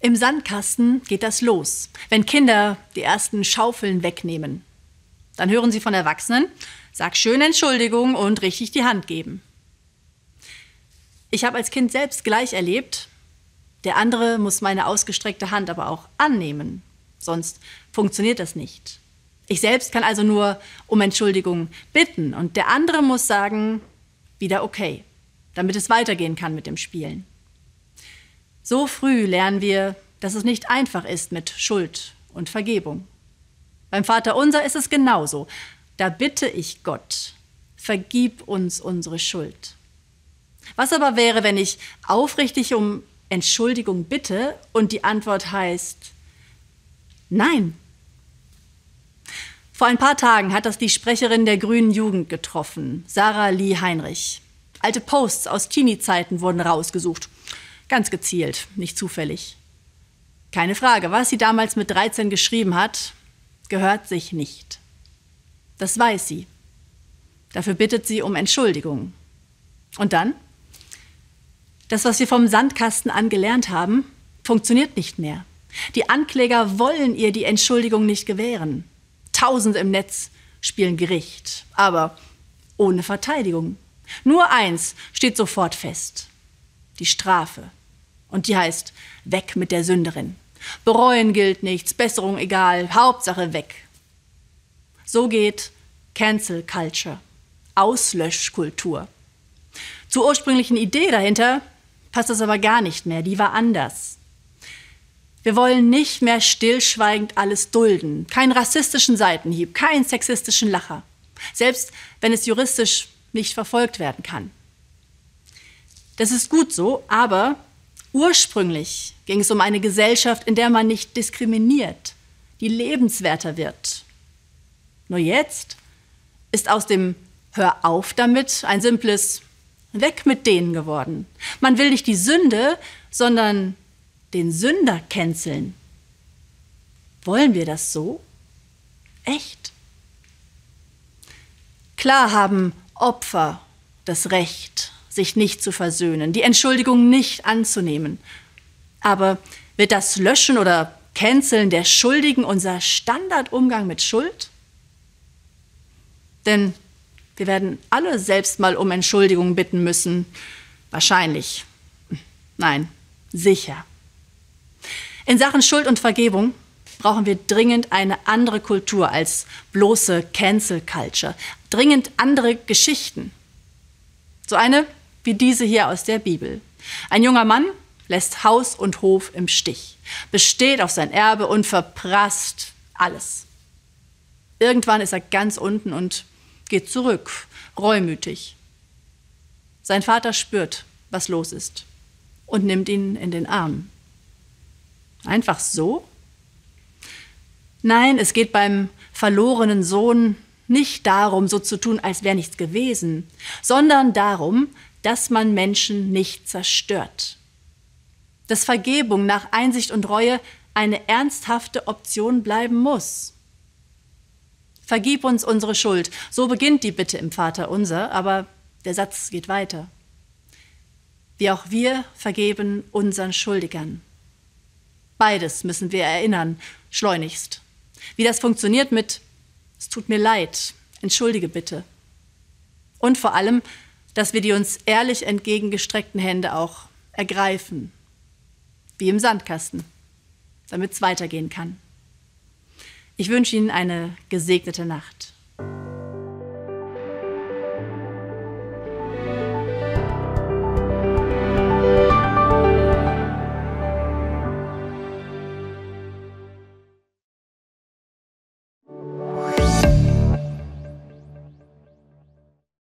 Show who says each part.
Speaker 1: Im Sandkasten geht das los, wenn Kinder die ersten Schaufeln wegnehmen. Dann hören sie von Erwachsenen, sag schön Entschuldigung und richtig die Hand geben. Ich habe als Kind selbst gleich erlebt, der andere muss meine ausgestreckte Hand aber auch annehmen, sonst funktioniert das nicht. Ich selbst kann also nur um Entschuldigung bitten und der andere muss sagen, wieder okay, damit es weitergehen kann mit dem Spielen. So früh lernen wir, dass es nicht einfach ist mit Schuld und Vergebung. Beim Vater unser ist es genauso. Da bitte ich Gott, vergib uns unsere Schuld. Was aber wäre, wenn ich aufrichtig um Entschuldigung bitte und die Antwort heißt Nein. Vor ein paar Tagen hat das die Sprecherin der Grünen Jugend getroffen, Sarah Lee Heinrich. Alte Posts aus Teenie-Zeiten wurden rausgesucht. Ganz gezielt, nicht zufällig. Keine Frage, was sie damals mit 13 geschrieben hat, gehört sich nicht. Das weiß sie. Dafür bittet sie um Entschuldigung. Und dann? Das, was wir vom Sandkasten an gelernt haben, funktioniert nicht mehr. Die Ankläger wollen ihr die Entschuldigung nicht gewähren. Tausend im Netz spielen Gericht, aber ohne Verteidigung. Nur eins steht sofort fest. Die Strafe. Und die heißt, weg mit der Sünderin. Bereuen gilt nichts, Besserung egal, Hauptsache weg. So geht Cancel Culture, Auslöschkultur. Zur ursprünglichen Idee dahinter passt das aber gar nicht mehr, die war anders. Wir wollen nicht mehr stillschweigend alles dulden, keinen rassistischen Seitenhieb, keinen sexistischen Lacher, selbst wenn es juristisch nicht verfolgt werden kann. Das ist gut so, aber Ursprünglich ging es um eine Gesellschaft, in der man nicht diskriminiert, die lebenswerter wird. Nur jetzt ist aus dem Hör auf damit ein simples Weg mit denen geworden. Man will nicht die Sünde, sondern den Sünder canceln. Wollen wir das so? Echt? Klar haben Opfer das Recht sich nicht zu versöhnen, die Entschuldigung nicht anzunehmen. Aber wird das Löschen oder Canceln der Schuldigen unser Standardumgang mit Schuld? Denn wir werden alle selbst mal um Entschuldigung bitten müssen. Wahrscheinlich. Nein, sicher. In Sachen Schuld und Vergebung brauchen wir dringend eine andere Kultur als bloße Cancel Culture. Dringend andere Geschichten. So eine wie diese hier aus der Bibel. Ein junger Mann lässt Haus und Hof im Stich, besteht auf sein Erbe und verprasst alles. Irgendwann ist er ganz unten und geht zurück, reumütig. Sein Vater spürt, was los ist und nimmt ihn in den Arm. Einfach so? Nein, es geht beim verlorenen Sohn nicht darum, so zu tun, als wäre nichts gewesen, sondern darum, dass man Menschen nicht zerstört. Dass Vergebung nach Einsicht und Reue eine ernsthafte Option bleiben muss. Vergib uns unsere Schuld. So beginnt die Bitte im Vater unser, aber der Satz geht weiter. Wie auch wir vergeben unseren Schuldigern. Beides müssen wir erinnern, schleunigst. Wie das funktioniert mit Es tut mir leid, entschuldige bitte. Und vor allem, dass wir die uns ehrlich entgegengestreckten Hände auch ergreifen, wie im Sandkasten, damit es weitergehen kann. Ich wünsche Ihnen eine gesegnete Nacht.